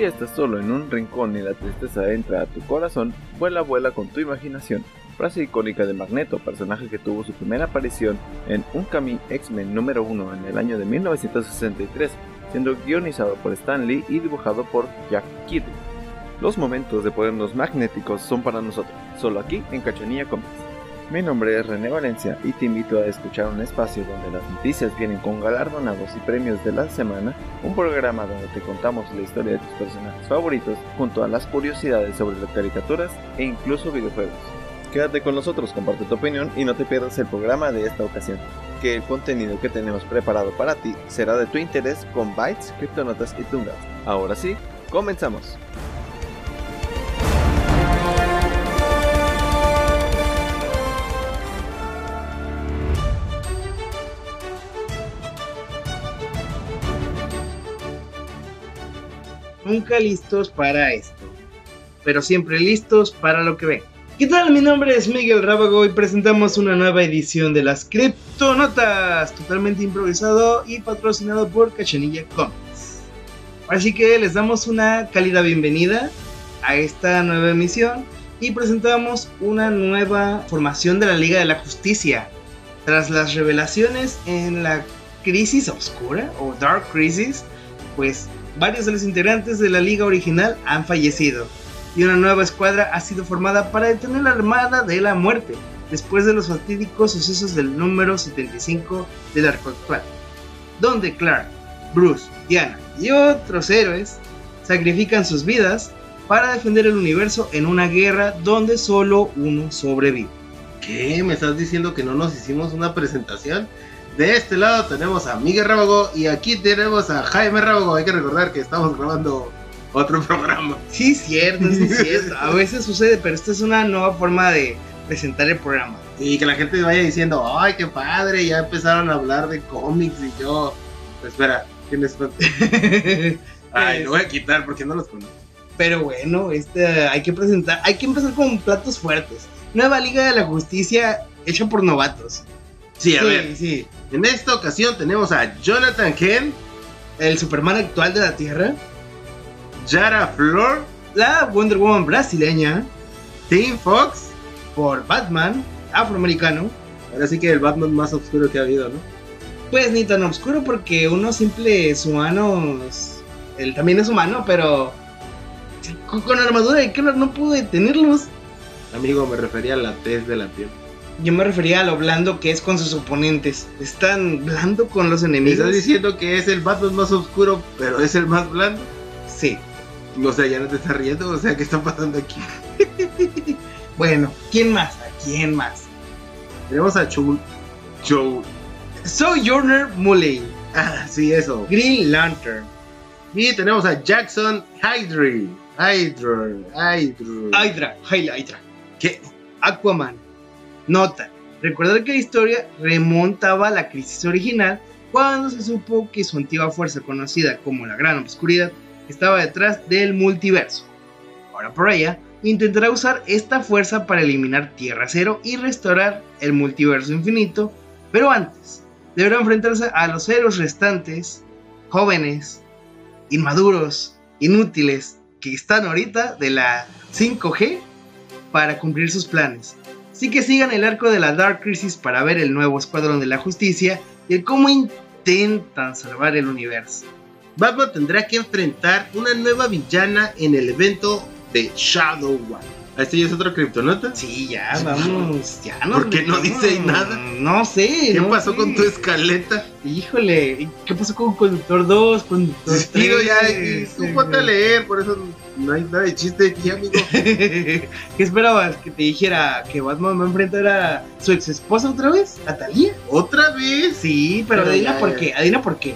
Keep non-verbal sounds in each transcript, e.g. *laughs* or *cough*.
Si estás solo en un rincón y la tristeza entra a tu corazón, vuela, vuela con tu imaginación. Frase icónica de Magneto, personaje que tuvo su primera aparición en Unkami X-Men número 1 en el año de 1963, siendo guionizado por Stan Lee y dibujado por Jack Kirby. Los momentos de podernos magnéticos son para nosotros, solo aquí en Cachanilla Comics. Mi nombre es René Valencia y te invito a escuchar un espacio donde las noticias vienen con galardonados y premios de la semana, un programa donde te contamos la historia de tus personajes favoritos junto a las curiosidades sobre las caricaturas e incluso videojuegos. Quédate con nosotros, comparte tu opinión y no te pierdas el programa de esta ocasión, que el contenido que tenemos preparado para ti será de tu interés con bytes, criptonotas y tungas. Ahora sí, comenzamos. Nunca listos para esto, pero siempre listos para lo que ven. ¿Qué tal? Mi nombre es Miguel Rábago y presentamos una nueva edición de las Criptonotas, totalmente improvisado y patrocinado por Cachanilla Comics. Así que les damos una cálida bienvenida a esta nueva emisión y presentamos una nueva formación de la Liga de la Justicia. Tras las revelaciones en la Crisis Oscura o Dark Crisis, pues varios de los integrantes de la liga original han fallecido y una nueva escuadra ha sido formada para detener la Armada de la Muerte después de los fatídicos sucesos del número 75 del arco actual, donde Clark, Bruce, Diana y otros héroes sacrifican sus vidas para defender el universo en una guerra donde solo uno sobrevive. ¿Qué? ¿Me estás diciendo que no nos hicimos una presentación? De este lado tenemos a Miguel Rábago y aquí tenemos a Jaime Rábago. Hay que recordar que estamos grabando otro *laughs* programa. Sí, cierto, sí, cierto. A veces sucede, pero esta es una nueva forma de presentar el programa. Y que la gente vaya diciendo, ay, qué padre, ya empezaron a hablar de cómics y yo... Pues espera, ¿quién es? *laughs* ay, lo voy a quitar porque no los conozco. Pero bueno, este, hay que presentar, hay que empezar con platos fuertes. Nueva Liga de la Justicia hecha por novatos. Sí, a ver. sí. En esta ocasión tenemos a Jonathan Kent, El Superman actual de la Tierra. Yara Flor, La Wonder Woman brasileña. Tim Fox. Por Batman afroamericano. Ahora sí que el Batman más oscuro que ha habido, ¿no? Pues ni tan oscuro porque uno simple es humano. es- Él también es humano, pero. Con, armadura de Kevlar no pudo detenerlos. Amigo, me refería a la tez de la piel. Yo me refería a lo blando que es con sus oponentes. Es tan blando con los ¿Me enemigos. estás diciendo que es el Batman más oscuro, pero es el más blando? Sí. O sea, ya no te estás riendo, o sea, ¿qué está pasando aquí? *laughs* Bueno, ¿quién más? ¿A quién más? Tenemos a Joe. Joe. Sojourner Muley. Ah, sí, eso. Green Lantern. Y tenemos a Jackson Hydra. Hydra. Hydra. Hydra. Hydra. ¿Qué? Aquaman. Nota. Recordar que la historia remontaba a la crisis original cuando se supo que su antigua fuerza conocida como la Gran Obscuridad estaba detrás del multiverso. Ahora por ella, intentará usar esta fuerza para eliminar Tierra Cero y restaurar el multiverso infinito, pero antes deberá enfrentarse a los héroes restantes, jóvenes, inmaduros, inútiles, que están ahorita de la 5G para cumplir sus planes. Así que sigan el arco de la Dark Crisis para ver el nuevo Escuadrón de la Justicia y el cómo intentan salvar el universo. Batman tendrá que enfrentar una nueva villana en el evento de Shadow One. ¿Este ya es otro criptonota? Sí, ya, vamos, ya no. ¿Por qué no dice nada? No sé. ¿Qué no pasó sé. con tu escaleta? Híjole, ¿qué pasó con Conductor 2, Conductor 3? Digo, ya, y tú ponte a leer, por eso no hay nada de chiste aquí, amigo. *laughs* ¿Qué esperabas? ¿Que te dijera que Batman va a enfrentar a su ex esposa otra vez? ¿A Talia? ¿Otra vez? Sí, pero, Pero adivina por qué, adivina por qué.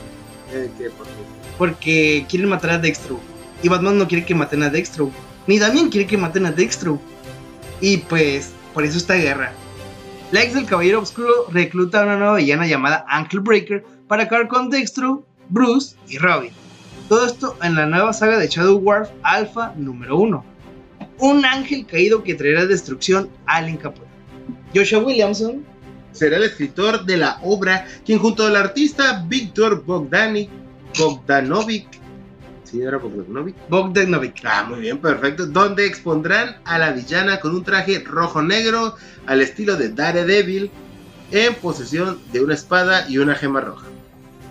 Eh, ¿qué? ¿Por qué? Porque quieren matar a Dextro. Y Batman no quiere que maten a Dextro. Ni Damian quiere que maten a Dextro. Y pues, por eso esta guerra. La ex del Caballero Oscuro recluta a una nueva villana llamada Ankle Breaker para acabar con Dextro, Bruce y Robin. Todo esto en la nueva saga de Shadow Dwarf Alpha número 1. Un ángel caído que traerá destrucción al Encapuchado. Joshua Williamson Será el escritor de la obra, quien junto al artista Víctor Bogdani, Bogdanovic, Sí, era Bogdanovich. Bogdanovich. Ah, muy bien, perfecto. Donde expondrán a la villana con un traje rojo-negro al estilo de Daredevil en posesión de una espada y una gema roja.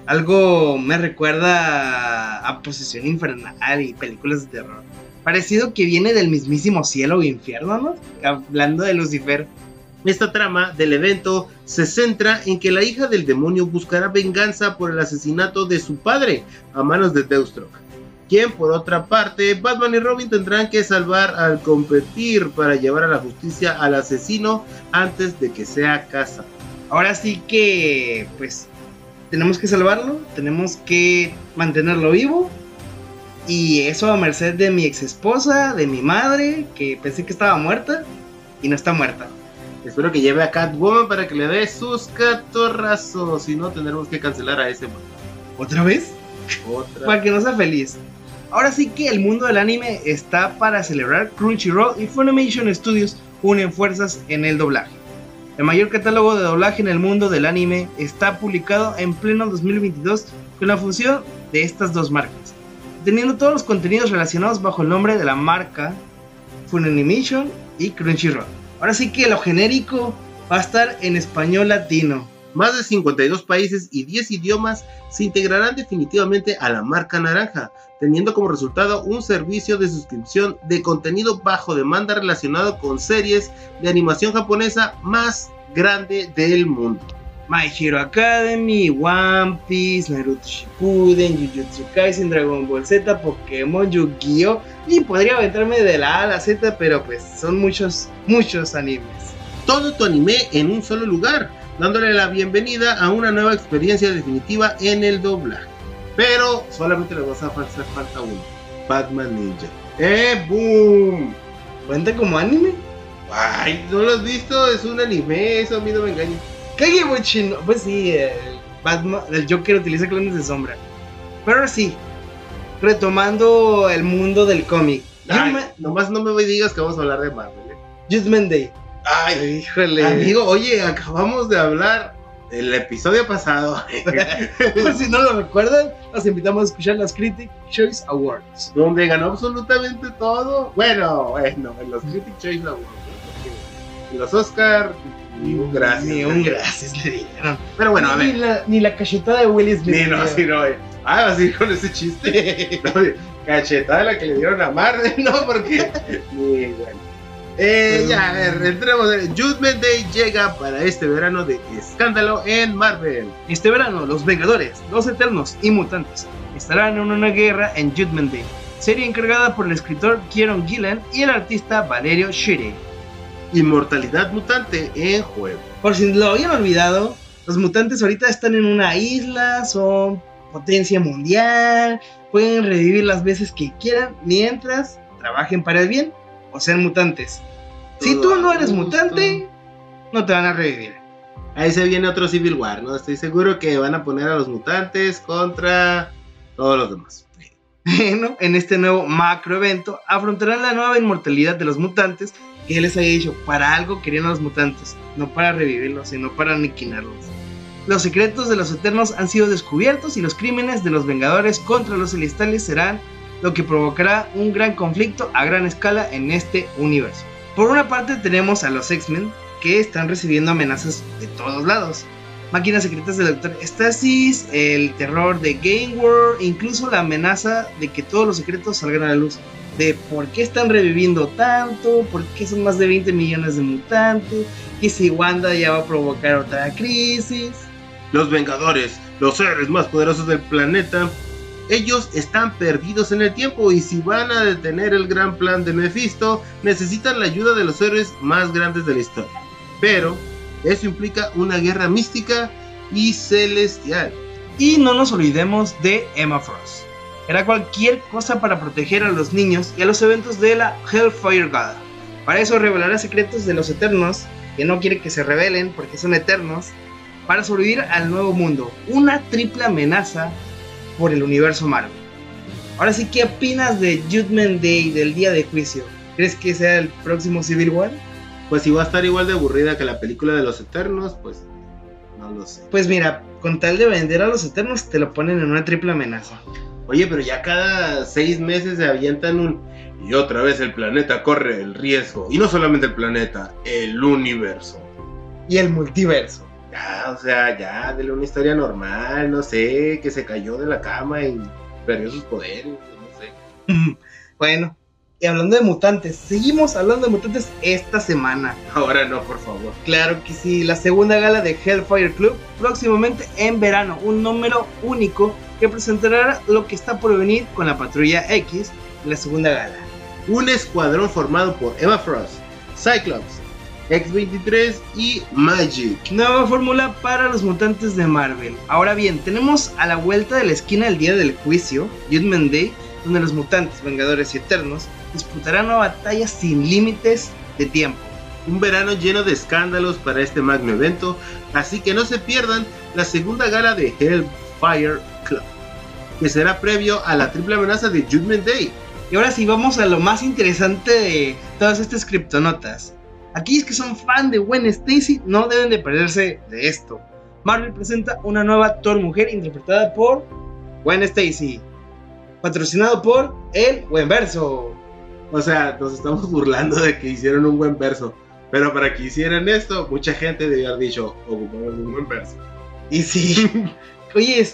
Algo me recuerda a Posesión Infernal y películas de terror. Parecido que viene del mismísimo cielo o infierno, ¿no? Hablando de Lucifer. Esta trama del evento se centra en que la hija del demonio buscará venganza por el asesinato de su padre a manos de Deustroke, quien por otra parte Batman y Robin tendrán que salvar al competir para llevar a la justicia al asesino antes de que sea casado. Ahora sí que, pues, tenemos que salvarlo, tenemos que mantenerlo vivo. Y eso a merced de mi ex esposa, de mi madre, que pensé que estaba muerta y no está muerta. Espero que lleve a Catwoman para que le dé sus catorrazos. Si no, tendremos que cancelar a ese. ¿Otra vez? Otra. Para que no sea feliz. Ahora sí que el mundo del anime está para celebrar Crunchyroll y Funimation Studios unen fuerzas en el doblaje. El mayor catálogo de doblaje en el mundo del anime está publicado en pleno 2022 con la fusión de estas dos marcas, teniendo todos los contenidos relacionados bajo el nombre de la marca Funimation y Crunchyroll. Ahora sí que lo genérico va a estar en español latino. Más de 52 países y 10 idiomas se integrarán definitivamente a la marca naranja, teniendo como resultado un servicio de suscripción de contenido bajo demanda relacionado con series de animación japonesa más grande del mundo. My Hero Academy, One Piece, Naruto Shippuden, Jujutsu Kaisen, Dragon Ball Z, Pokémon, Yu-Gi-Oh! Y podría aventarme de la A a la Z, pero pues son muchos, muchos animes. Todo tu anime en un solo lugar, dándole la bienvenida a una nueva experiencia definitiva en el doblaje. Pero solamente le vas a hacer falta uno. Batman Ninja. ¡Eh, boom! ¿Cuenta como anime? Ay, ¿no lo has visto? Es un anime, eso a mí no me engaña. Kagebuchi, no. Pues sí, el, Batman, el Joker utiliza clones de sombra. Pero sí, retomando el mundo del cómic. Ay, nomás no me digas que vamos a hablar de Marvel. ¿eh? Judgment Day. Ay, Híjole. amigo, oye, acabamos de hablar del episodio pasado. Pues *laughs* si no lo recuerdan, los invitamos a escuchar las Critic Choice Awards. donde ganó absolutamente todo. Bueno, bueno, en los Critic Choice Awards. En los Oscar, ni un gracias. Ni un gracias le dieron. Pero bueno, a ni, ver. la, ni la cachetada de Will Smith. Ni no, dieron. no. eh. Ah, vas a ir con ese chiste. *laughs* No, cachetada la que le dieron a Marvel, *laughs* no, porque. Ni bueno. Eh, ya, a ver, entremos. en- Judgment Day llega para este verano de escándalo en Marvel. Este verano, los Vengadores, los Eternos y Mutantes estarán en una guerra en Judgment Day, serie encargada por el escritor Kieron Gillen y el artista Valerio Shire. Inmortalidad mutante en juego. Por si lo habían olvidado, los mutantes ahorita están en una isla, son potencia mundial, pueden revivir las veces que quieran mientras trabajen para el bien o sean mutantes. Si tú no eres mutante, no te van a revivir. Ahí se viene otro Civil War, ¿no? Estoy seguro que van a poner a los mutantes contra todos los demás. Bueno, en este nuevo macro evento afrontarán la nueva inmortalidad de los mutantes que les había dicho, para algo querían a los mutantes, no para revivirlos, sino para aniquilarlos. Los secretos de los Eternos han sido descubiertos y los crímenes de los Vengadores contra los Celestiales serán lo que provocará un gran conflicto a gran escala en este universo. Por una parte tenemos a los X-Men que están recibiendo amenazas de todos lados. Máquinas secretas del Doctor Stasis, el terror de Game World, incluso la amenaza de que todos los secretos salgan a la luz. De por qué están reviviendo tanto, por qué son más de 20 millones de mutantes, que si Wanda ya va a provocar otra crisis. Los Vengadores, los seres más poderosos del planeta, ellos están perdidos en el tiempo y si van a detener el gran plan de Mephisto, necesitan la ayuda de los héroes más grandes de la historia. Pero eso implica una guerra mística y celestial. Y no nos olvidemos de Emma Frost. Era cualquier cosa para proteger a los niños y a los eventos de la Hellfire God. Para eso revelará secretos de los Eternos, que no quiere que se revelen porque son eternos, para sobrevivir al nuevo mundo. Una triple amenaza por el universo Marvel. Ahora sí, ¿qué opinas de Judgment Day, del día de juicio? ¿Crees que sea el próximo Civil War? Pues si va a estar igual de aburrida que la película de los Eternos, pues no lo sé. Pues mira, con tal de vender a los Eternos te lo ponen en una triple amenaza. Oye, pero ya cada seis meses se avientan un... Y otra vez el planeta corre el riesgo. Y no solamente el planeta, el universo. Y el multiverso. Ya, o sea, ya, de una historia normal, no sé, que se cayó de la cama y perdió sus poderes, no sé. *laughs* bueno, y hablando de mutantes, seguimos hablando de mutantes esta semana. Ahora no, por favor. Claro que sí, la segunda gala de Hellfire Club próximamente en verano, un número único que presentará lo que está por venir con la Patrulla X en la segunda gala. Un escuadrón formado por Eva Frost, Cyclops, X-23 y Magic. Nueva fórmula para los mutantes de Marvel. Ahora bien, tenemos a la vuelta de la esquina el día del juicio, Judgment Day, donde los mutantes, vengadores y eternos disputarán una batalla sin límites de tiempo. Un verano lleno de escándalos para este magno evento, así que no se pierdan la segunda gala de Hellfire Club, que será previo a la triple amenaza de Judgment Day. Y ahora sí, vamos a lo más interesante de todas estas criptonotas. Aquellos que son fan de Gwen Stacy no deben de perderse de esto. Marvel presenta una nueva Thor mujer interpretada por Gwen Stacy, patrocinado por El Buen Verso. O sea, nos estamos burlando de que hicieron un buen verso. Pero para que hicieran esto, mucha gente debió haber dicho, ocupamos un buen verso. Y sí, *laughs* oye,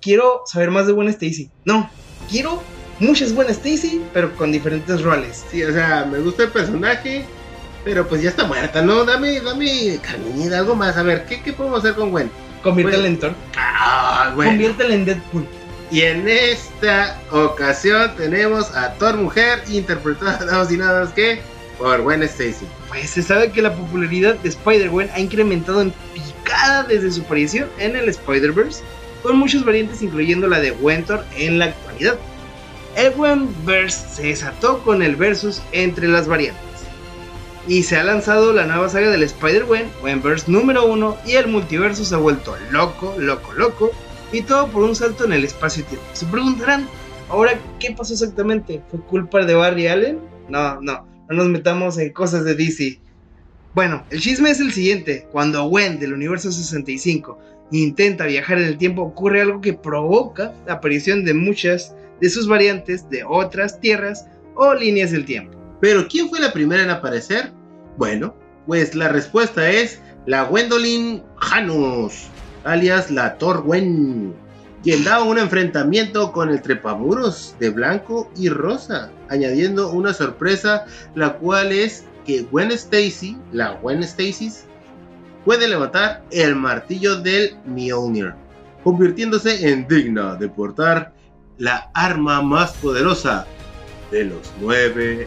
quiero saber más de Gwen Stacy. No, quiero muchas Gwen Stacy, pero con diferentes roles. Sí, o sea, me gusta el personaje, pero pues ya está muerta, ¿no? Dame, dame, carnita, algo más. A ver, ¿qué, qué podemos hacer con Gwen? Conviértela en Thor. Ah, Gwen. Conviértela en Deadpool. Y en esta ocasión tenemos a Thor Mujer, interpretada *laughs* nada más y nada más que por Gwen Stacy. Pues se sabe que la popularidad de Spider-Gwen ha incrementado en picada desde su aparición en el Spider-Verse, con muchas variantes incluyendo la de Gwen Thor en la actualidad. El Gwen-Verse se desató con el versus entre las variantes. Y se ha lanzado la nueva saga del Spider-Gwen, Gwen-Verse número 1, y el multiverso se ha vuelto loco, loco, loco, y todo por un salto en el espacio-tiempo. Se preguntarán, ahora, ¿qué pasó exactamente? ¿Fue culpa de Barry Allen? No, no, no nos metamos en cosas de DC. Bueno, el chisme es el siguiente. Cuando Gwen del universo 65 intenta viajar en el tiempo, ocurre algo que provoca la aparición de muchas de sus variantes de otras tierras o líneas del tiempo. Pero ¿quién fue la primera en aparecer? Bueno, pues la respuesta es la Gwendolyn Janus, alias la Thor Gwen, quien da un enfrentamiento con el trepamuros de blanco y rosa, añadiendo una sorpresa, la cual es que Gwen Stacy, la Gwen Stacy, puede levantar el martillo del Mjolnir, convirtiéndose en digna de portar la arma más poderosa de los nueve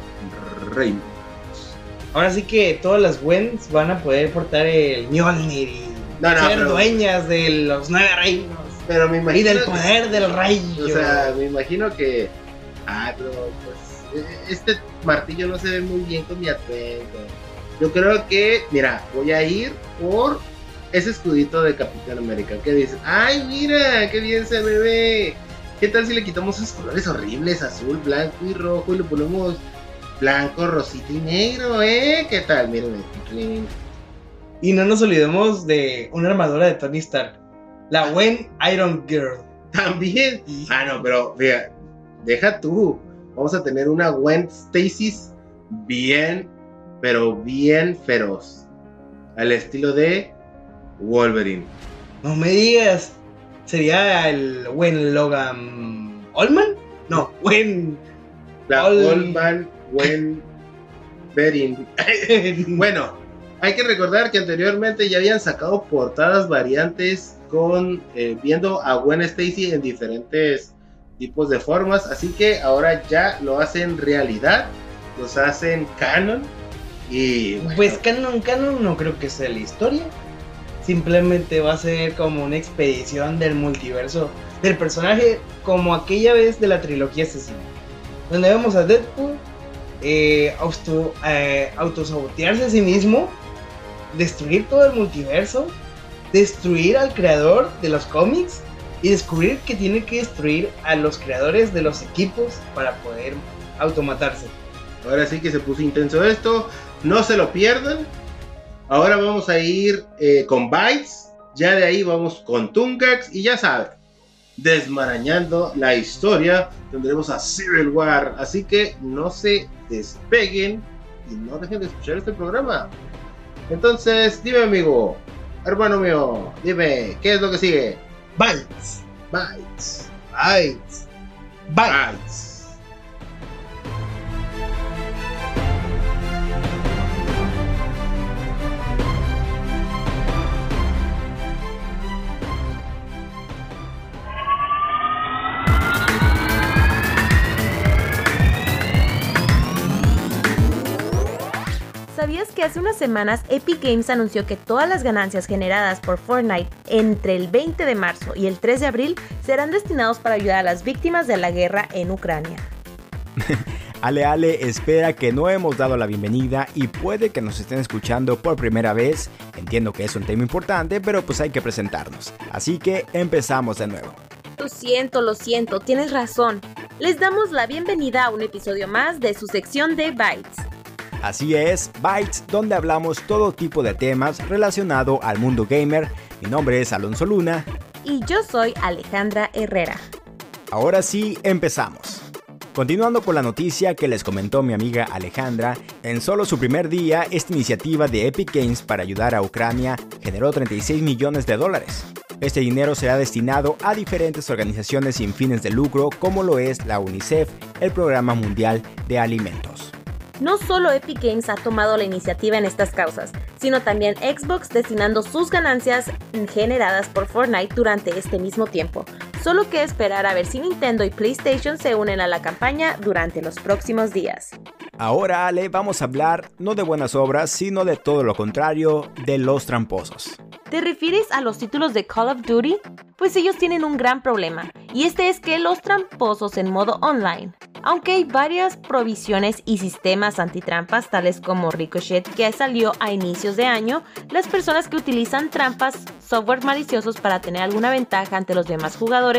reinos. Ahora sí que todas las Gwens van a poder portar el Mjolnir y No, no, ser pero- dueñas de los nueve reinos Pero me y imagino. del que- poder del rayo. O sea, me imagino que. Ah, pero pues. eh, Este martillo no se ve muy bien con mi atuendo. Yo creo que. Mira, voy a ir por ese escudito de Capitán América. ¿Qué dices? ¡Ay, mira! ¡Qué bien se me ve! ¿Qué tal si le quitamos esos colores horribles, azul, blanco y rojo, y le ponemos blanco, rosita y negro, eh? ¿Qué tal? Miren, Y no nos olvidemos de una armadura de Tony Stark. La Gwen Iron Girl. También. Ah, no, pero fíjate, deja tú. Vamos a tener una Gwen Stacy bien, pero bien feroz. Al estilo de Wolverine. No me digas. ¿Sería el Gwen Logan Olman? No, Gwen. La Ol- Olman Gwen Berin. *laughs* Bueno, hay que recordar que anteriormente ya habían sacado portadas variantes con eh, viendo a Gwen Stacy en diferentes tipos de formas, así que ahora ya lo hacen realidad, los hacen canon y Pues canon, canon no creo que sea la historia. Simplemente va a ser como una expedición del multiverso del personaje como aquella vez de la trilogía asesina. Donde vemos a Deadpool eh, auto, eh, autosabotearse a sí mismo, destruir todo el multiverso, destruir al creador de los cómics y descubrir que tiene que destruir a los creadores de los equipos para poder automatarse. ahora sí que se puso intenso esto, no se lo pierdan. Ahora vamos a ir eh, con Bytes, ya de ahí vamos con Tungax y ya saben, desmarañando la historia. Tendremos a Civil War, así que no se despeguen y no dejen de escuchar este programa. Entonces, dime amigo, hermano mío, dime, ¿qué es lo que sigue? Bytes. Bytes. Bytes. Bytes. Bytes. Que hace unas semanas Epic Games anunció que todas las ganancias generadas por Fortnite entre el 20 de marzo y el 3 de abril serán destinados para ayudar a las víctimas de la guerra en Ucrania? *laughs* Ale Ale espera que no hemos dado la bienvenida y puede que nos estén escuchando por primera vez. Entiendo que es un tema importante, pero pues hay que presentarnos. Así que empezamos de nuevo. Lo siento, lo siento, tienes razón. Les damos la bienvenida a un episodio más de su sección de Bytes. Así es, Bytes, donde hablamos todo tipo de temas relacionado al mundo gamer. Mi nombre es Alonso Luna. Y yo soy Alejandra Herrera. Ahora sí, empezamos. Continuando con la noticia que les comentó mi amiga Alejandra, en solo su primer día, esta iniciativa de Epic Games para ayudar a Ucrania generó 36 millones de dólares. Este dinero será destinado a diferentes organizaciones sin fines de lucro como lo es la UNICEF, el Programa Mundial de Alimentos. No solo Epic Games ha tomado la iniciativa en estas causas, sino también Xbox destinando sus ganancias generadas por Fortnite durante este mismo tiempo. Solo que esperar a ver si Nintendo y PlayStation se unen a la campaña durante los próximos días. Ahora, Ale, vamos a hablar no de buenas obras, sino de todo lo contrario, de los tramposos. ¿Te refieres a los títulos de Call of Duty? Pues ellos tienen un gran problema, y este es que los tramposos en modo online. Aunque hay varias provisiones y sistemas antitrampas, tales como Ricochet, que salió a inicios de año, las personas que utilizan trampas, software maliciosos para tener alguna ventaja ante los demás jugadores,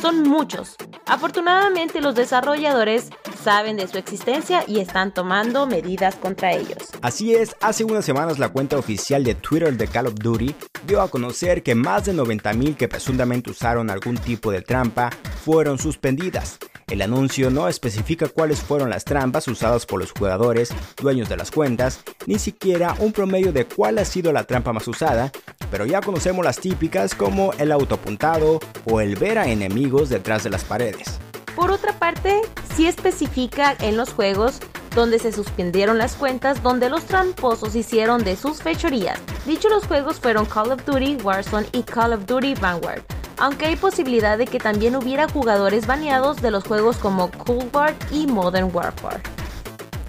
son muchos. Afortunadamente los desarrolladores saben de su existencia y están tomando medidas contra ellos. Así es, hace unas semanas la cuenta oficial de Twitter de Call of Duty dio a conocer que más de 90.000 que presuntamente usaron algún tipo de trampa fueron suspendidas. El anuncio no especifica cuáles fueron las trampas usadas por los jugadores, dueños de las cuentas, ni siquiera un promedio de cuál ha sido la trampa más usada, pero ya conocemos las típicas como el autoapuntado o el ver a enemigos detrás de las paredes. Por otra parte, sí especifica en los juegos donde se suspendieron las cuentas donde los tramposos hicieron de sus fechorías. Dichos los juegos fueron Call of Duty Warzone y Call of Duty Vanguard, aunque hay posibilidad de que también hubiera jugadores baneados de los juegos como Cold War y Modern Warfare.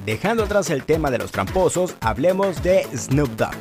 Dejando atrás el tema de los tramposos, hablemos de Snoop Dogg.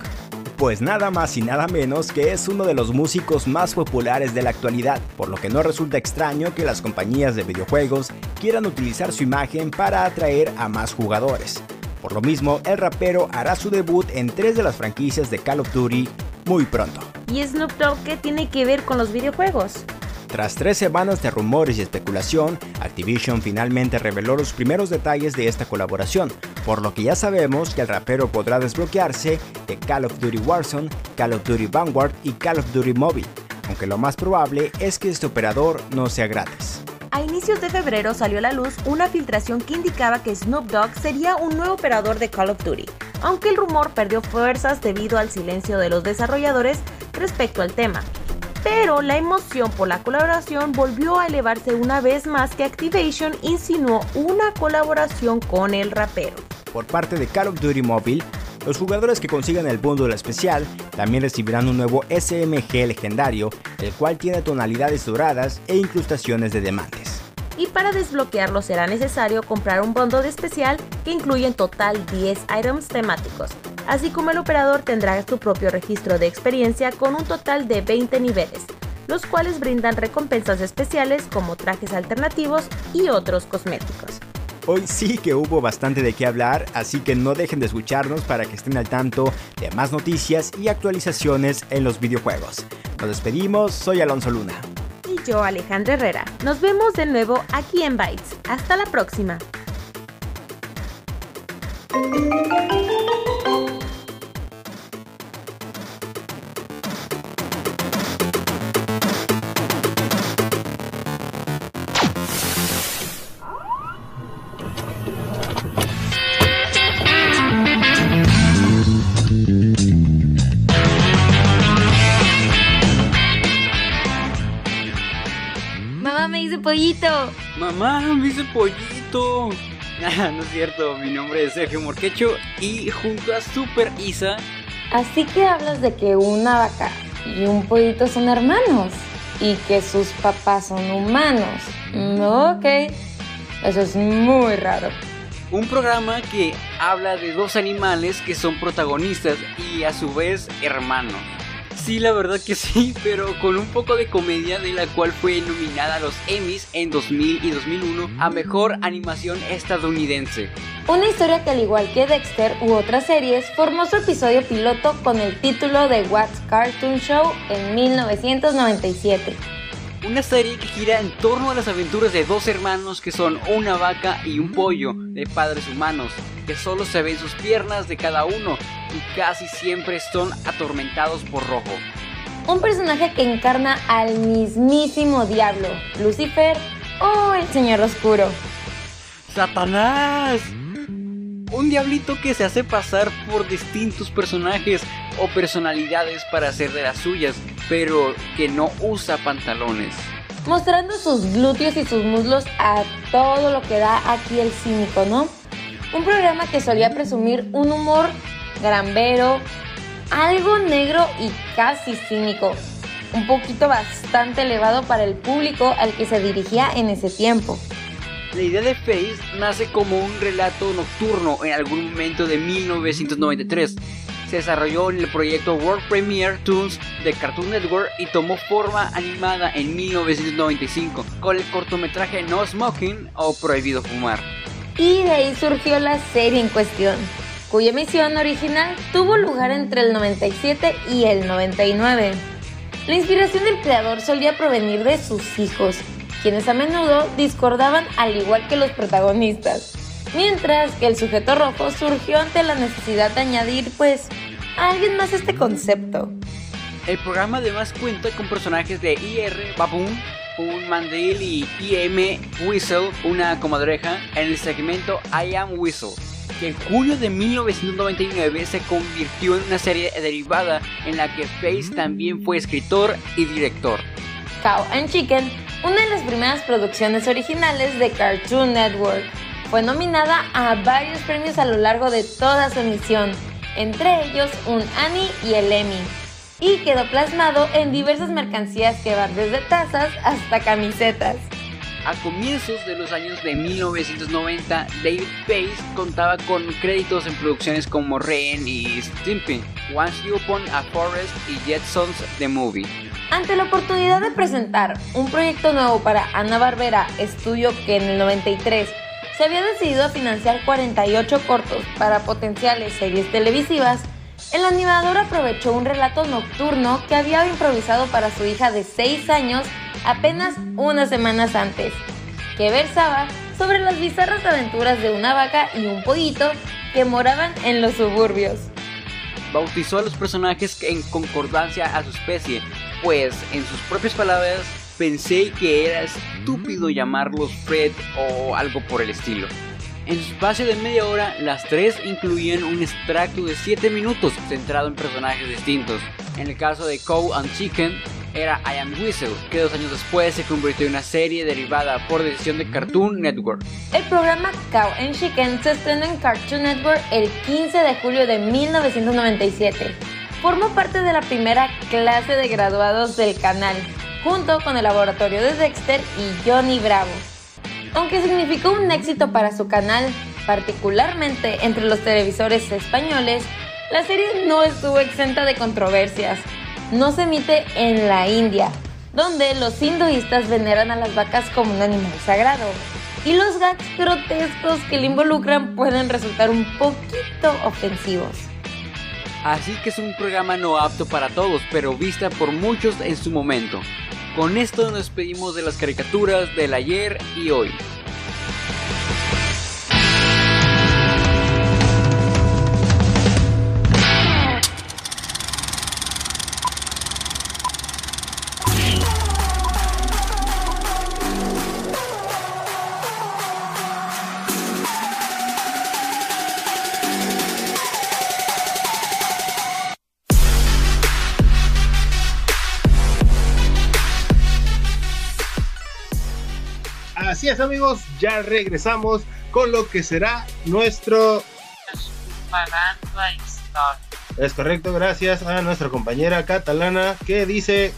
Pues nada más y nada menos que es uno de los músicos más populares de la actualidad, por lo que no resulta extraño que las compañías de videojuegos quieran utilizar su imagen para atraer a más jugadores. Por lo mismo, el rapero hará su debut en tres de las franquicias de Call of Duty muy pronto. ¿Y Snoop Dogg qué tiene que ver con los videojuegos? Tras tres semanas de rumores y especulación, Activision finalmente reveló los primeros detalles de esta colaboración, por lo que ya sabemos que el rapero podrá desbloquearse de Call of Duty Warzone, Call of Duty Vanguard y Call of Duty Mobile, aunque lo más probable es que este operador no sea gratis. A inicios de febrero salió a la luz una filtración que indicaba que Snoop Dogg sería un nuevo operador de Call of Duty, aunque el rumor perdió fuerzas debido al silencio de los desarrolladores respecto al tema. Pero la emoción por la colaboración volvió a elevarse una vez más que Activation insinuó una colaboración con el rapero. Por parte de Call of Duty Mobile, los jugadores que consigan el bundle especial también recibirán un nuevo SMG legendario, el cual tiene tonalidades doradas e incrustaciones de diamantes. Y para desbloquearlo será necesario comprar un bundle especial que incluye en total 10 items temáticos, así como el operador tendrá su propio registro de experiencia con un total de 20 niveles, los cuales brindan recompensas especiales como trajes alternativos y otros cosméticos. Hoy sí que hubo bastante de qué hablar, así que no dejen de escucharnos para que estén al tanto de más noticias y actualizaciones en los videojuegos. Nos despedimos, soy Alonso Luna. Yo, Alejandra Herrera. Nos vemos de nuevo aquí en Bytes. Hasta la próxima. Pollito. Mamá, me hice pollito. *laughs* Ah, no es cierto, mi nombre es Sergio Morquecho y junto a Super Isa. Así que hablas de que una vaca y un pollito son hermanos y que sus papás son humanos. Ok, eso es muy raro. Un programa que habla de dos animales que son protagonistas y a su vez hermanos. Sí, la verdad que sí, pero con un poco de comedia de la cual fue nominada a los Emmys en 2000 y 2001 a Mejor Animación Estadounidense. Una historia que al igual que Dexter u otras series, formó su episodio piloto con el título de What's Cartoon Show en 1997. Una serie que gira en torno a las aventuras de dos hermanos que son una vaca y un pollo de padres humanos, que solo se ven sus piernas de cada uno y casi siempre son atormentados por rojo. Un personaje que encarna al mismísimo diablo, Lucifer o el Señor Oscuro. ¡Satanás! Un diablito que se hace pasar por distintos personajes o personalidades para hacer de las suyas, pero que no usa pantalones. Mostrando sus glúteos y sus muslos a todo lo que da aquí el cínico, ¿no? Un programa que solía presumir un humor grambero, algo negro y casi cínico, un poquito bastante elevado para el público al que se dirigía en ese tiempo. La idea de Face nace como un relato nocturno en algún momento de 1993. Se desarrolló en el proyecto World Premiere Toons de Cartoon Network y tomó forma animada en 1995 con el cortometraje No Smoking o Prohibido Fumar. Y de ahí surgió la serie en cuestión, cuya emisión original tuvo lugar entre el 97 y el 99. La inspiración del creador solía provenir de sus hijos, quienes a menudo discordaban al igual que los protagonistas, mientras que el sujeto rojo surgió ante la necesidad de añadir pues a alguien más este concepto. El programa además cuenta con personajes de IR, Baboon, un mandril y IM Whistle, una comadreja, en el segmento I Am Whistle que en julio de 1999 se convirtió en una serie derivada en la que Face también fue escritor y director. Cow and Chicken, una de las primeras producciones originales de Cartoon Network, fue nominada a varios premios a lo largo de toda su emisión, entre ellos un Annie y el Emmy, y quedó plasmado en diversas mercancías que van desde tazas hasta camisetas. A comienzos de los años de 1990, David Pace contaba con créditos en producciones como Ren y Stimpy, Once You Upon a Forest y Jetsons The Movie. Ante la oportunidad de presentar un proyecto nuevo para Ana Barbera, estudio que en el 93 se había decidido a financiar 48 cortos para potenciales series televisivas, el animador aprovechó un relato nocturno que había improvisado para su hija de 6 años apenas unas semanas antes, que versaba sobre las bizarras aventuras de una vaca y un pollito que moraban en los suburbios. Bautizó a los personajes en concordancia a su especie, pues en sus propias palabras pensé que era estúpido llamarlos Fred o algo por el estilo. En su espacio de media hora, las tres incluían un extracto de 7 minutos centrado en personajes distintos. En el caso de Cow and Chicken, era I Am Whistle, que dos años después se convirtió en una serie derivada por decisión de Cartoon Network. El programa Cow and Chicken se estrenó en Cartoon Network el 15 de julio de 1997. Formó parte de la primera clase de graduados del canal, junto con el laboratorio de Dexter y Johnny Bravo. Aunque significó un éxito para su canal, particularmente entre los televisores españoles, la serie no estuvo exenta de controversias no se emite en la India, donde los hinduistas veneran a las vacas como un animal sagrado. Y los gags grotescos que le involucran pueden resultar un poquito ofensivos. Así que es un programa no apto para todos, pero vista por muchos en su momento. Con esto nos despedimos de las caricaturas del ayer y hoy. Así es amigos, ya regresamos con lo que será nuestro... Es correcto, gracias a nuestra compañera catalana que dice...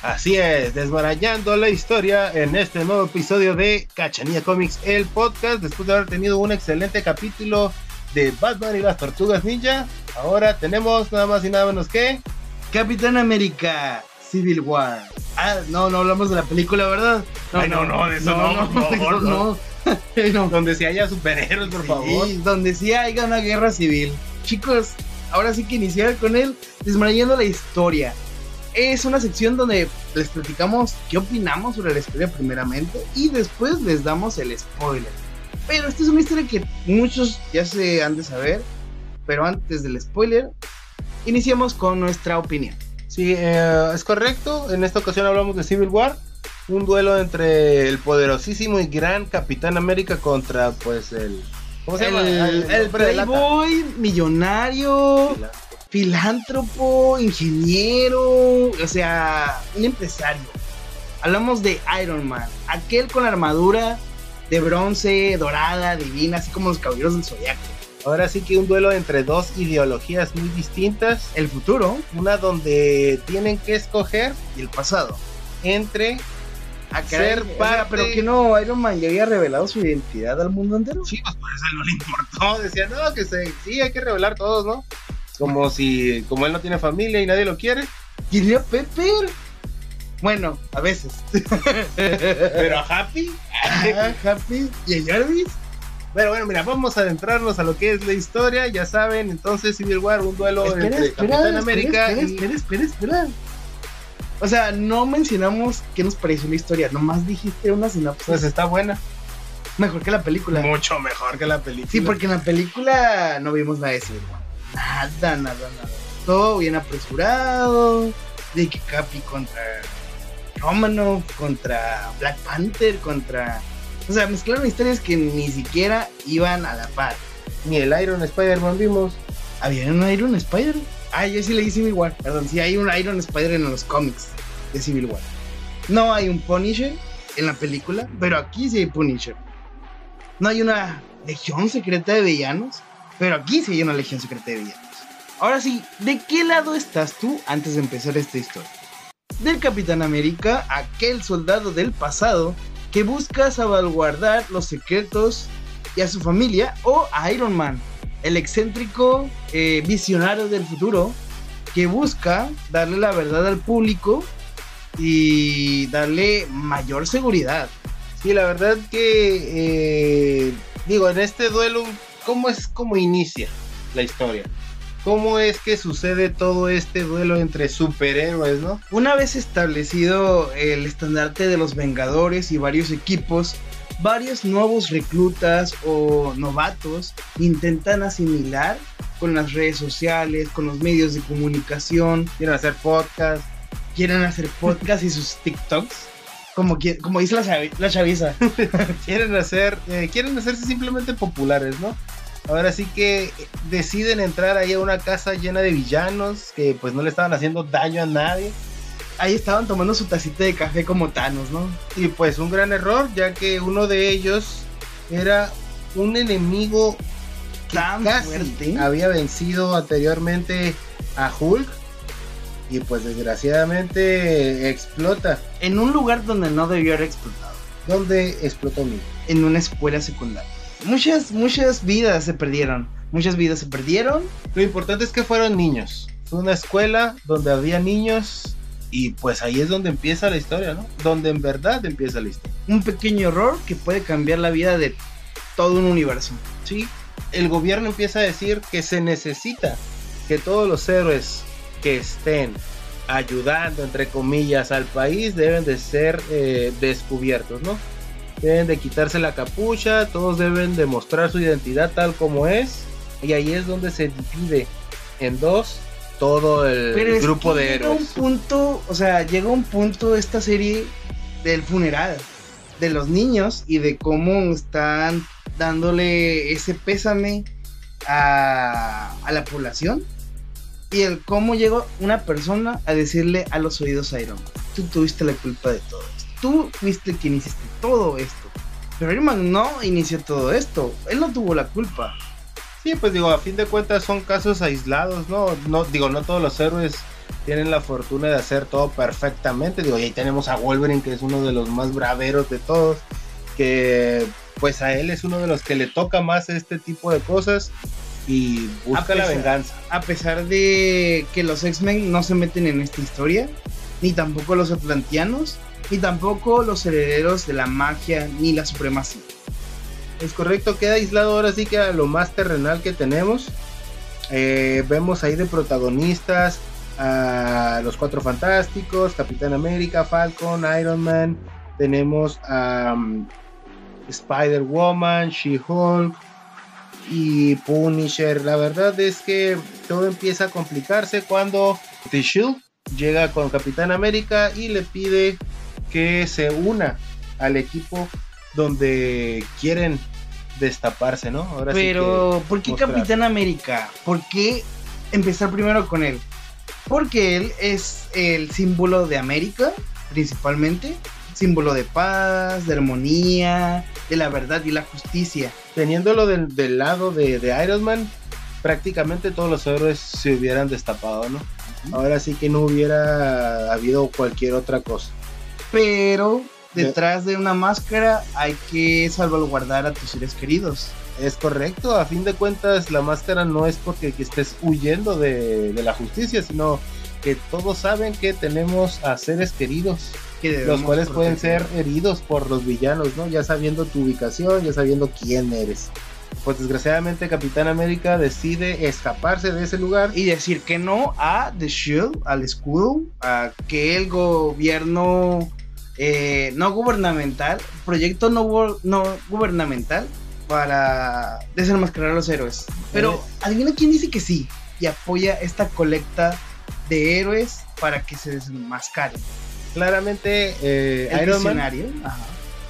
Así es, desmarañando la historia en este nuevo episodio de Cachanilla Comics, el podcast, después de haber tenido un excelente capítulo de Batman y las Tortugas Ninja. Ahora tenemos nada más y nada menos que Capitán América Civil War. Ah, no, no hablamos de la película, ¿verdad? Ay, no, no, de eso no, por favor, no. no. *laughs* donde si haya superhéroes, por favor. Sí, donde sí haya una guerra civil. Chicos, ahora sí que iniciar con él desmarañando la historia. Es una sección donde les platicamos qué opinamos sobre la historia primeramente y después les damos el spoiler. Pero esta es una historia que muchos ya se han de saber. Pero antes del spoiler, iniciamos con nuestra opinión. Sí, eh, es correcto. En esta ocasión hablamos de Civil War. Un duelo entre el poderosísimo y gran Capitán América contra, pues, el. ¿Cómo se llama? El, el playboy, millonario, filántropo, ingeniero, o sea, un empresario. Hablamos de Iron Man, aquel con armadura de bronce, dorada, divina, así como los caballeros del zodiaco. Ahora sí que un duelo entre dos ideologías muy distintas. El futuro, una donde tienen que escoger y el pasado. Entre a ser parte... pero que no, Iron Man ya había revelado su identidad al mundo entero. Sí, pues por eso no le importó. *laughs* Decía, no, que se, sí, hay que revelar todos, ¿no? Como si, como él no tiene familia y nadie lo quiere. ¿Quién Pepper? Bueno, a veces. *laughs* pero a Happy. a Happy y a Jarvis. Bueno, bueno, mira, vamos a adentrarnos a lo que es la historia. Ya saben, entonces Civil War, un duelo espera, entre espera, Capitán América espera, y... espera, espera, espera. O sea, no mencionamos qué nos pareció la historia, nomás dijiste una sinopsis. Pues está buena. Mejor que la película. Mucho mejor que la película. Sí, porque en la película no vimos nada de Civil War. Nada, nada, nada. Todo bien apresurado. De que Capi contra Romano, contra Black Panther, contra o sea, mezclaron historias que ni siquiera iban a la par. Ni el Iron Spider-Man vimos. ¿Había un Iron Spider? Ah, yo sí leí Civil War. Perdón, sí hay un Iron Spider en los cómics de Civil War. No hay un Punisher en la película, pero aquí sí hay Punisher. No hay una legión secreta de villanos, pero aquí sí hay una legión secreta de villanos. Ahora sí, ¿de qué lado estás tú antes de empezar esta historia? Del Capitán América, aquel soldado del pasado que busca salvaguardar los secretos y a su familia, o a Iron Man, el excéntrico eh, visionario del futuro que busca darle la verdad al público y darle mayor seguridad. Sí, la verdad que, eh, digo, en este duelo, ¿cómo es como inicia la historia? ¿Cómo es que sucede todo este duelo entre superhéroes, no? Una vez establecido el estandarte de los Vengadores y varios equipos, varios nuevos reclutas o novatos intentan asimilar con las redes sociales, con los medios de comunicación. Quieren hacer podcast. Quieren hacer podcast y sus TikToks. Como, dice la chaviza. *laughs* quieren hacer, eh, quieren hacerse simplemente populares, ¿no? Ahora sí que deciden entrar ahí a una casa llena de villanos que pues no le estaban haciendo daño a nadie. Ahí estaban tomando su tacita de café como Thanos, ¿no? Y pues un gran error, ya que uno de ellos era un enemigo que Tan casi fuerte. había vencido anteriormente a Hulk. Y pues desgraciadamente explota. En un lugar donde no debió haber explotado. Donde explotó mi. En una escuela secundaria. Muchas, muchas vidas se perdieron. Muchas vidas se perdieron. Lo importante es que fueron niños. Fue una escuela donde había niños. Y pues ahí es donde empieza la historia, ¿no? Donde en verdad empieza la historia. Un pequeño error que puede cambiar la vida de todo un universo. Sí, el gobierno empieza a decir que se necesita que todos los héroes que estén ayudando, entre comillas, al país deben de ser eh, descubiertos, ¿no? Deben de quitarse la capucha, todos deben de mostrar su identidad tal como es. Y ahí es donde se divide en dos todo el Pero es grupo que de llega héroes. un punto, o sea, llega un punto esta serie del funeral de los niños y de cómo están dándole ese pésame a, a la población y el cómo llegó una persona a decirle a los oídos a Iron tú tuviste la culpa de todo. Tú fuiste quien hiciste todo esto. Pero Iron Man no inició todo esto. Él no tuvo la culpa. Sí, pues digo, a fin de cuentas son casos aislados, ¿no? No, digo, no todos los héroes tienen la fortuna de hacer todo perfectamente. Digo, y ahí tenemos a Wolverine, que es uno de los más braveros de todos, que pues a él es uno de los que le toca más este tipo de cosas y busca la venganza. A pesar de que los X-Men no se meten en esta historia, ni tampoco los atlantianos, ni tampoco los herederos de la magia ni la supremacía. Es correcto, queda aislado ahora sí que a lo más terrenal que tenemos. Eh, vemos ahí de protagonistas a los Cuatro Fantásticos, Capitán América, Falcon, Iron Man. Tenemos a um, Spider-Woman, She-Hulk y Punisher. La verdad es que todo empieza a complicarse cuando The Shield llega con Capitán América y le pide que se una al equipo donde quieren destaparse, ¿no? Ahora Pero, ¿por qué Capitán América? ¿Por qué empezar primero con él? Porque él es el símbolo de América, principalmente. Símbolo de paz, de armonía, de la verdad y la justicia. Teniéndolo del, del lado de, de Iron Man, prácticamente todos los héroes se hubieran destapado, ¿no? Ahora sí que no hubiera habido cualquier otra cosa. Pero detrás de una máscara hay que salvaguardar a tus seres queridos. Es correcto, a fin de cuentas la máscara no es porque estés huyendo de, la justicia, sino que todos saben que tenemos a seres queridos, los cuales pueden ser heridos por los villanos, ¿no? Ya sabiendo tu ubicación, ya sabiendo quién eres. Pues desgraciadamente Capitán América decide escaparse de ese lugar y decir que no a The Shield, al escudo, a que el gobierno eh, no gubernamental, proyecto no, no gubernamental para desenmascarar a los héroes. Pero eh. adivina quién dice que sí y apoya esta colecta de héroes para que se desenmascaren. Claramente, eh, Iron Man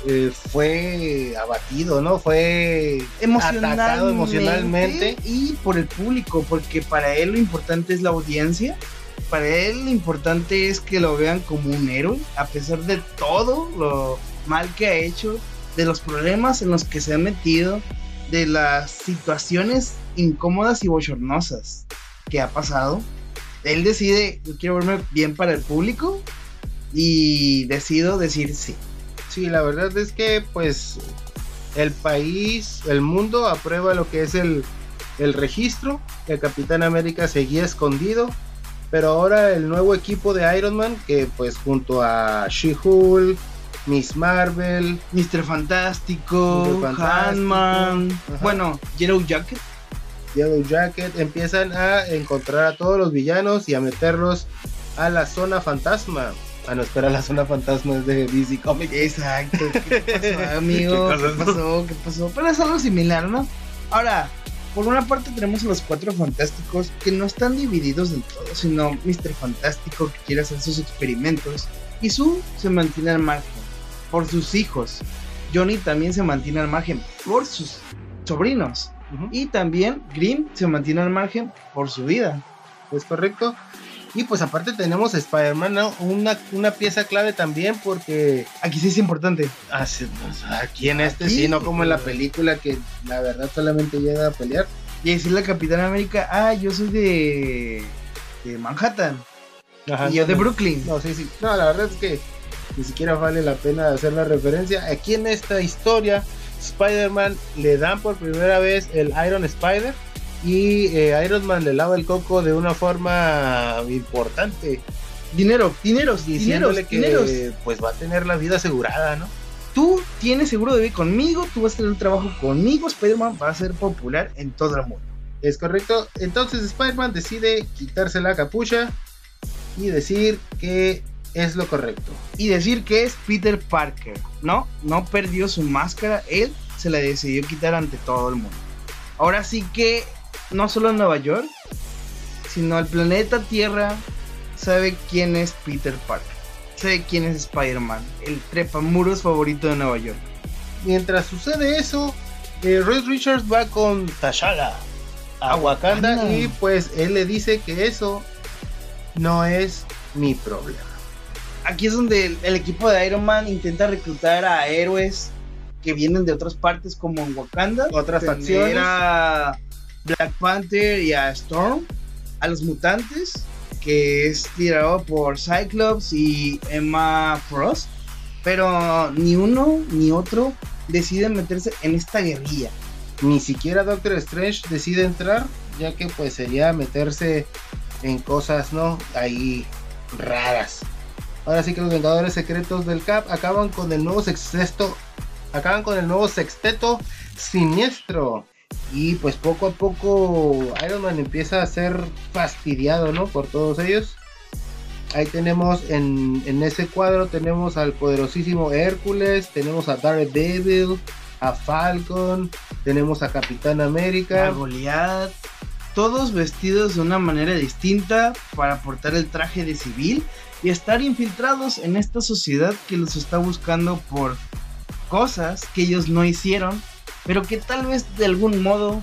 eh, fue abatido, ¿no? Fue atacado emocionalmente y por el público, porque para él lo importante es la audiencia para él lo importante es que lo vean como un héroe, a pesar de todo lo mal que ha hecho, de los problemas en los que se ha metido, de las situaciones incómodas y bochornosas que ha pasado. Él decide, yo quiero verme bien para el público y decido decir sí. Sí, la verdad es que pues el país, el mundo aprueba lo que es el, el registro. El Capitán América seguía escondido pero ahora el nuevo equipo de Iron Man, que pues junto a She-Hulk, Miss Marvel, Mr. Fantástico, Handman, bueno, Yellow Jacket. Yellow Jacket empiezan a encontrar a todos los villanos y a meterlos a la zona fantasma. A no, espera, la zona fantasma es de DC Comics. Exacto. ¿Qué *laughs* pasó, amigo? ¿Qué pasó? ¿Qué pasó? Pero es algo similar, ¿no? Ahora, por una parte tenemos a los cuatro fantásticos que no están divididos del todo, sino Mr. Fantástico que quiere hacer sus experimentos y Sue se mantiene al margen por sus hijos. Johnny también se mantiene al margen por sus sobrinos. Y también Grimm se mantiene al margen por su vida. ¿Es correcto? Y pues aparte tenemos a Spider-Man, una, una, pieza clave también porque... Aquí sí es importante. Ah, pues, aquí en este sí, no como en la película que la verdad solamente llega a pelear. Y decirle a Capitán América, ah, yo soy de, de Manhattan. y yo de Brooklyn. No, sí, sí. No, la verdad es que ni siquiera vale la pena hacer la referencia. Aquí en esta historia, Spider-Man le dan por primera vez el Iron Spider y eh, Iron Man le lava el coco de una forma importante. Dinero, dineros, diciéndole que pues va a tener la vida asegurada, ¿no? Tú tienes seguro de vida conmigo, tú vas a tener un trabajo conmigo, Spider-Man va a ser popular en todo el mundo. Es correcto. Entonces Spider-Man decide quitarse la capucha y decir que es lo correcto. Y decir que es Peter Parker, ¿no? No perdió su máscara, él se la decidió quitar ante todo el mundo. Ahora sí que no solo en Nueva York, sino el planeta Tierra sabe quién es Peter Parker. Sabe quién es Spider-Man, el trepamuros favorito de Nueva York. Mientras sucede eso, eh, Richards va con T'Challa a Wakanda y pues él le dice que eso no es mi problema. aquí es donde el, el equipo de Iron Man intenta reclutar a héroes que vienen de otras partes como en Wakanda. Otras facciones. a Black Panther y a Storm. A los mutantes, que es tirado por Cyclops y Emma Frost. Pero ni uno ni otro deciden meterse en esta guerrilla. Ni siquiera Doctor Strange decide entrar, ya que pues sería meterse en cosas, ¿no? Ahí raras. Ahora sí que los Vengadores Secretos del Cap acaban con el nuevo sexteto, acaban con el nuevo sexteto siniestro. Y pues poco a poco Iron Man empieza a ser fastidiado, ¿no? Por todos ellos. Ahí tenemos en, en ese cuadro tenemos al poderosísimo Hércules, tenemos a Daredevil, a Falcon, tenemos a Capitán a América. Goliath, todos vestidos de una manera distinta para portar el traje de civil y estar infiltrados en esta sociedad que los está buscando por cosas que ellos no hicieron, pero que tal vez de algún modo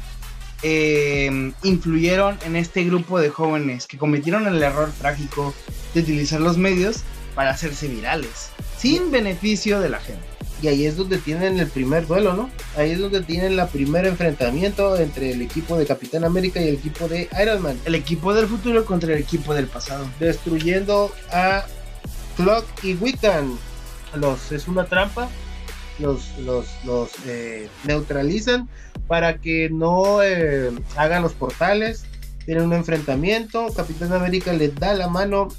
eh, influyeron en este grupo de jóvenes que cometieron el error trágico de utilizar los medios para hacerse virales, sin beneficio de la gente. Y ahí es donde tienen el primer duelo, ¿no? Ahí es donde tienen el primer enfrentamiento entre el equipo de Capitán América y el equipo de Iron Man. El equipo del futuro contra el equipo del pasado. Destruyendo a Clock y Wiccan. Los, es una trampa. Los, los, los eh, neutralizan para que no eh, hagan los portales. Tienen un enfrentamiento. Capitán América le da la mano.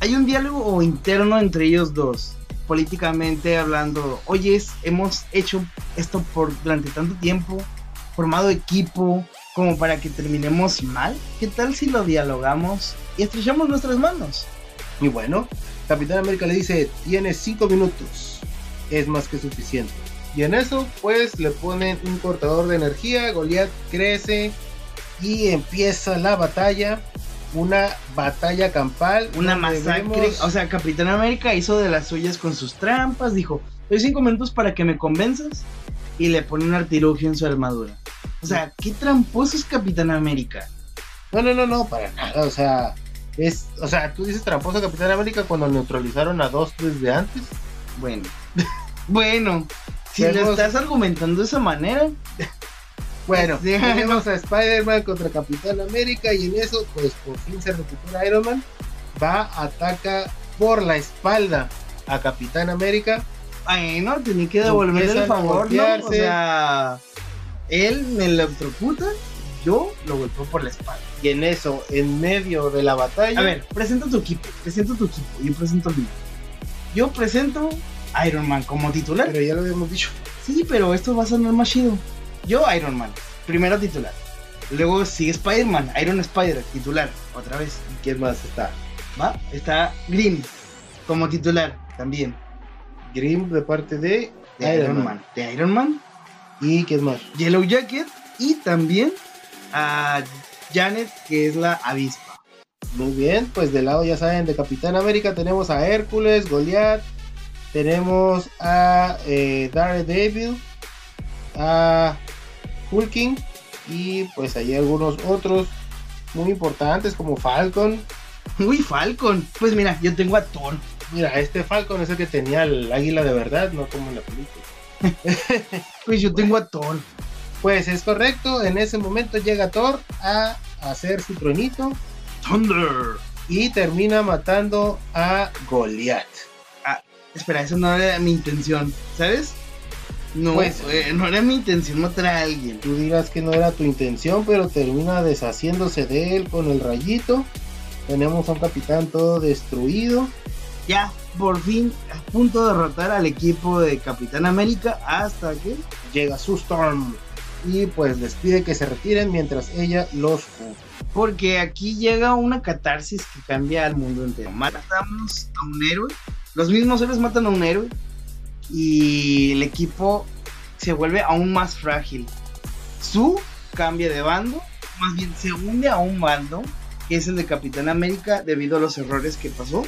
Hay un diálogo interno entre ellos dos, políticamente hablando. Oyes, hemos hecho esto por durante tanto tiempo, formado equipo, como para que terminemos mal. ¿Qué tal si lo dialogamos y estrechamos nuestras manos? Y bueno, Capitán América le dice, tienes 5 minutos. Es más que suficiente. Y en eso, pues le ponen un cortador de energía. Goliath crece y empieza la batalla. Una batalla campal. Una masacre. vemos- O sea, Capitán América hizo de las suyas con sus trampas. Dijo: Doy cinco minutos para que me convenzas. Y le pone un artilugio en su armadura. O sea, qué tramposo es Capitán América. No, no, no, no, para nada. O sea, es, o sea, tú dices tramposo Capitán América cuando neutralizaron a dos desde antes. Bueno. *laughs* bueno. Si lo estás argumentando de esa manera. Bueno, Sí. tenemos a Spider-Man contra Capitán América y en eso, pues por fin se recupera Iron Man. Va, ataca por la espalda a Capitán América. Ay, no, tenía que devolverle el favor, ¿no? O sea, él me electrocuta, yo lo golpeo por la espalda. Y en eso, en medio de la batalla, A ver, presenta tu equipo, presenta tu equipo, yo presento el mío. Yo presento Iron Man como titular. pero ya lo habíamos dicho. Sí, pero esto va a sonar más chido. Yo, Iron Man, primero titular. Luego sigue Spider-Man, Iron Spider, titular, otra vez. ¿Y quién más está? ¿Va? Está Green como titular también. Grimm de parte de, De Iron, Man. De Iron Man, ¿Y quién más? Yellow Jacket y también a Janet, que es la avispa. Muy bien, pues del lado ya saben de Capitán América tenemos a Hércules, Goliath, tenemos a eh, Daredevil, a Hulking y pues hay algunos otros muy importantes como Falcon. Uy, Falcon. Pues mira, yo tengo a Thor. Mira, este Falcon es el que tenía el águila de verdad, no como en la película. *laughs* Pues yo tengo a Thor. Pues es correcto, en ese momento llega Thor a hacer su tronito Thunder. y termina matando a Goliath. Espera, eso no era mi intención, ¿sabes? No, Pues- eh, no era mi intención matar a alguien. Tú dirás que no era tu intención, pero termina deshaciéndose de él con el rayito. Tenemos a un capitán todo destruido. Ya, por fin, a punto de derrotar al equipo de Capitán América hasta que... Llega su Storm y pues les pide que se retiren mientras ella los cubre. Porque aquí llega una catarsis que cambia al mundo entero. Matamos a un héroe. Los mismos héroes matan a un héroe. Y el equipo se vuelve aún más frágil. Su cambia de bando. Más bien se une a un bando. Que es el de Capitán América debido a los errores que pasó.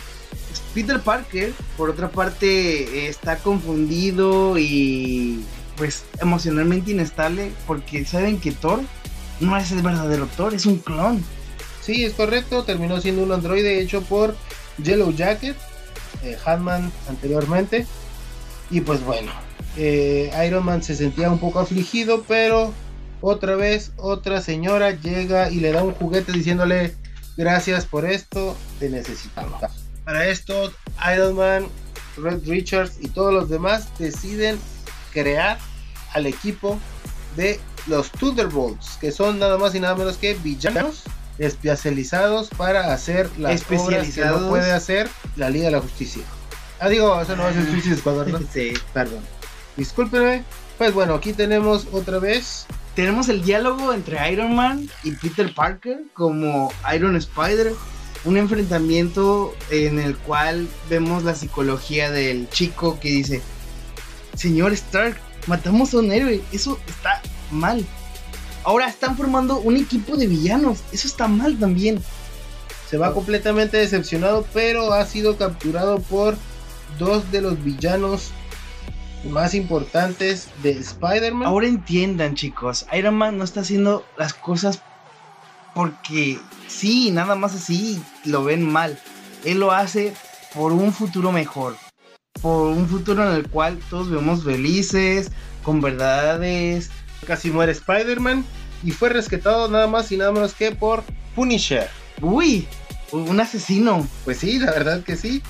Peter Parker, por otra parte, está confundido y pues emocionalmente inestable. Porque saben que Thor no es el verdadero Thor, es un clon. Sí, es correcto, terminó siendo un androide hecho por Yellow Jacket. eh, Hatman anteriormente. Y pues bueno, eh, Iron Man se sentía un poco afligido, pero otra vez otra señora llega y le da un juguete diciéndole gracias por esto, te necesitamos. Para esto, Iron Man, Red Richards y todos los demás deciden crear al equipo de los Thunderbolts, que son nada más y nada menos que villanos especializados para hacer las obras que no puede hacer la Liga de la Justicia. Ah, digo, eso no es el Suicide Squad, ¿verdad? *laughs* Sí. Perdón. Discúlpeme. Pues bueno, aquí tenemos otra vez Tenemos el diálogo entre Iron Man y Peter Parker como Iron Spider. Un enfrentamiento en el cual vemos la psicología del chico que dice, Señor Stark, matamos a un héroe, eso está mal. Ahora están formando un equipo de villanos, eso está mal también. se va completamente decepcionado, pero ha sido capturado por dos de los villanos más importantes de Spider-Man. Ahora entiendan, chicos, Iron Man no está haciendo las cosas porque sí, nada más así lo ven mal. Él lo hace por un futuro mejor, por un futuro en el cual todos vemos felices, con verdades. Casi muere Spider-Man y fue rescatado nada más y nada menos que por Punisher. Uy, un asesino. Pues sí, la verdad que sí.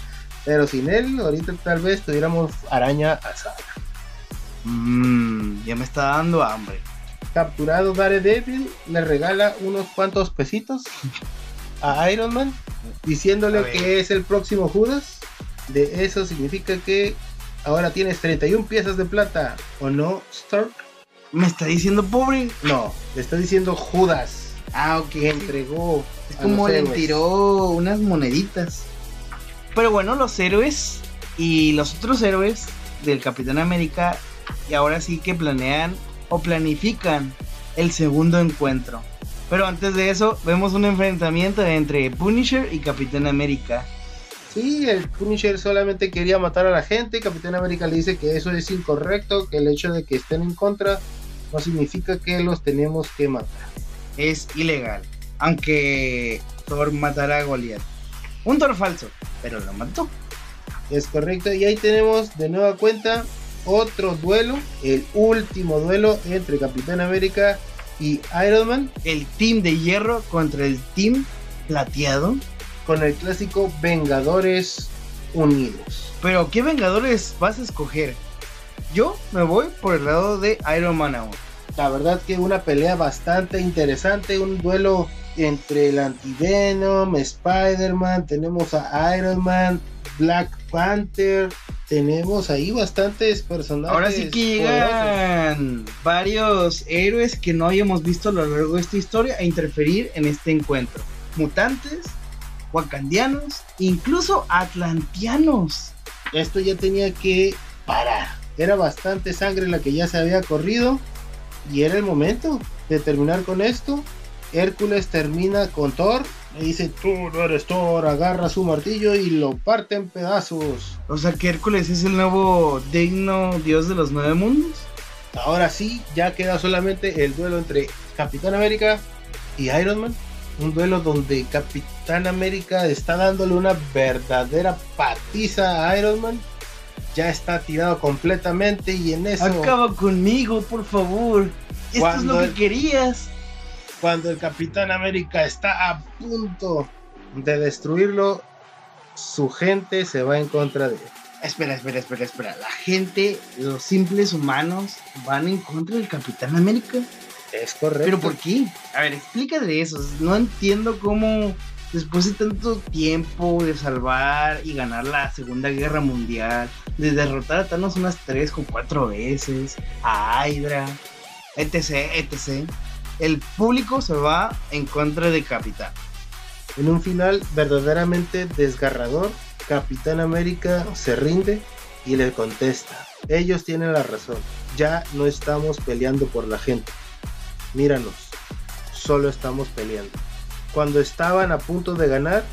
Pero sin él, ahorita tal vez tuviéramos araña asada. Mmm, ya me está dando hambre. Capturado Daredevil, le regala unos cuantos pesitos a Iron Man, diciéndole A que es el próximo Judas. De eso significa que ahora tienes 31 piezas de plata, ¿o no, Stark? ¿Me está diciendo pobre? No, le está diciendo Judas, Ah, ok. que entregó. Es a como los le héroes. tiró unas moneditas. Pero bueno, los héroes y los otros héroes del Capitán América y ahora sí que planean o planifican el segundo encuentro. Pero antes de eso, vemos un enfrentamiento entre Punisher y Capitán América. Sí, el Punisher solamente quería matar a la gente. Capitán América le dice que eso es incorrecto, que el hecho de que estén en contra no significa que los tenemos que matar. Es ilegal. Aunque Thor matara a Goliath. Un Thor falso, pero lo mató. Es correcto. Y ahí tenemos de nueva cuenta otro duelo, el último duelo entre Capitán América y Iron Man, El team de hierro contra el team plateado. con el clásico Vengadores Unidos. Pero, ¿qué Vengadores vas a escoger? Yo me voy por el lado de Iron Man aún. La verdad que una pelea bastante interesante, un duelo entre el Antivenom, Spider-Man, tenemos a Iron Man, Black Panther, tenemos ahí bastantes personajes. Ahora sí que poderosos. llegan varios héroes que no habíamos visto a lo largo de esta historia a interferir en este encuentro. Mutantes, wakandianos, incluso atlantianos. Esto ya tenía que parar. Era bastante sangre la que ya se había corrido y era el momento de terminar con esto. Hércules termina con Thor. Le dice, tú no eres Thor, agarra su martillo y lo parte en pedazos. O sea que Hércules es el nuevo digno dios de los nueve mundos. Ahora sí, ya queda solamente el duelo entre Capitán América y Iron Man. Un duelo donde Capitán América está dándole una verdadera patiza a Iron Man. Ya está tirado completamente y en eso, Acaba conmigo, por favor. Esto es lo que el- querías. cuando el Capitán América está a punto de destruirlo, su gente se va en contra de él. Espera, espera, espera, espera. La gente, los simples humanos, van en contra del Capitán América. Es correcto. ¿Pero por qué? A ver, explícale eso. No entiendo cómo, después de tanto tiempo de salvar y ganar la Segunda Guerra Mundial, de derrotar a Thanos unas tres o cuatro veces, a Hydra, etc., etc., el público se va en contra de Capitán. En un final verdaderamente desgarrador, Capitán América se rinde y le contesta. Ellos tienen la razón. Ya no estamos peleando por la gente. Míranos. Solo estamos peleando. Cuando estaban a punto de ganar,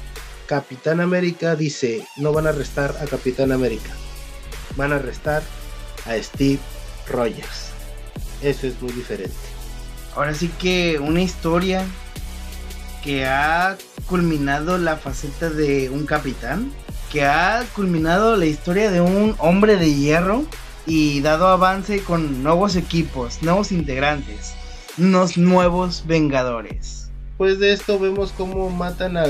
Capitán América dice, no van a arrestar a Capitán América. Van a arrestar a Steve Rogers. Eso es muy diferente. Ahora sí que una historia que ha culminado la faceta de un capitán que ha culminado la historia de un hombre de hierro y dado avance con nuevos equipos, nuevos integrantes, unos nuevos Vengadores. Pues de esto vemos cómo matan a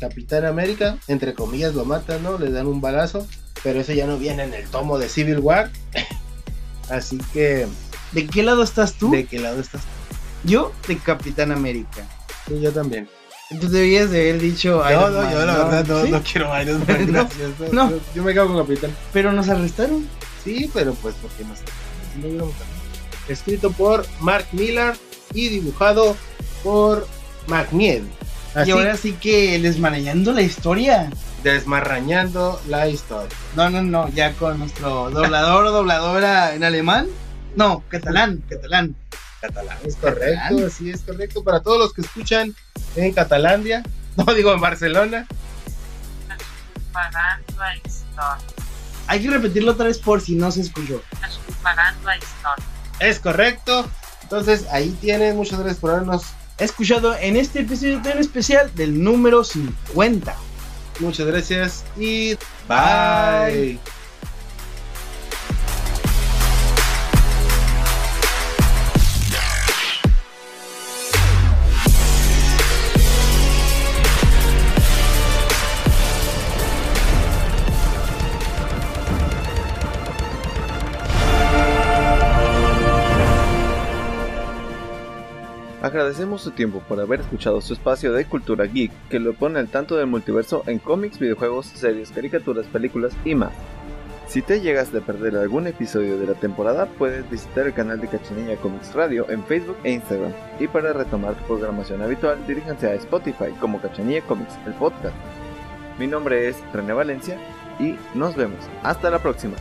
Capitán América, entre comillas lo matan, ¿no? Le dan un balazo, pero eso ya no viene en el tomo de Civil War. *laughs* Así que, ¿De qué lado estás tú? ¿de qué lado estás? Yo, de Capitán América. Sí, yo también. Tú debías de haber dicho No, no, Man, yo la verdad no, ¿Sí? no quiero Iron Man, *laughs* No, gracias. no. Yo, yo me cago con Capitán. Pero nos arrestaron. Sí, pero pues porque no sé. Si no hubiéramos cambiado. Escrito por Mark Millar y dibujado por McNiel. Así, Y ahora sí que desmanejando la historia. desmarrañando la historia. No, no, no, ya con nuestro doblador o dobladora en alemán. No, catalán, catalán. Catalán, es correcto, Catalán. sí es correcto. Para todos los que escuchan en Catalandia, *laughs* no digo en Barcelona. Hay que repetirlo otra vez por si no se escuchó. Es correcto. Entonces ahí tienen, muchas gracias por habernos, escuchado en este episodio tan especial del número 50. muchas gracias y Bye. bye. Agradecemos su tiempo por haber escuchado su espacio de cultura geek que lo pone al tanto del multiverso en cómics, videojuegos, series, caricaturas, películas y más. Si te llegas de perder algún episodio de la temporada, puedes visitar el canal de Cachanilla Comics Radio en Facebook e Instagram. Y para retomar tu programación habitual, diríjanse a Spotify como Cachanilla Comics, el podcast. Mi nombre es René Valencia y nos vemos. Hasta la próxima.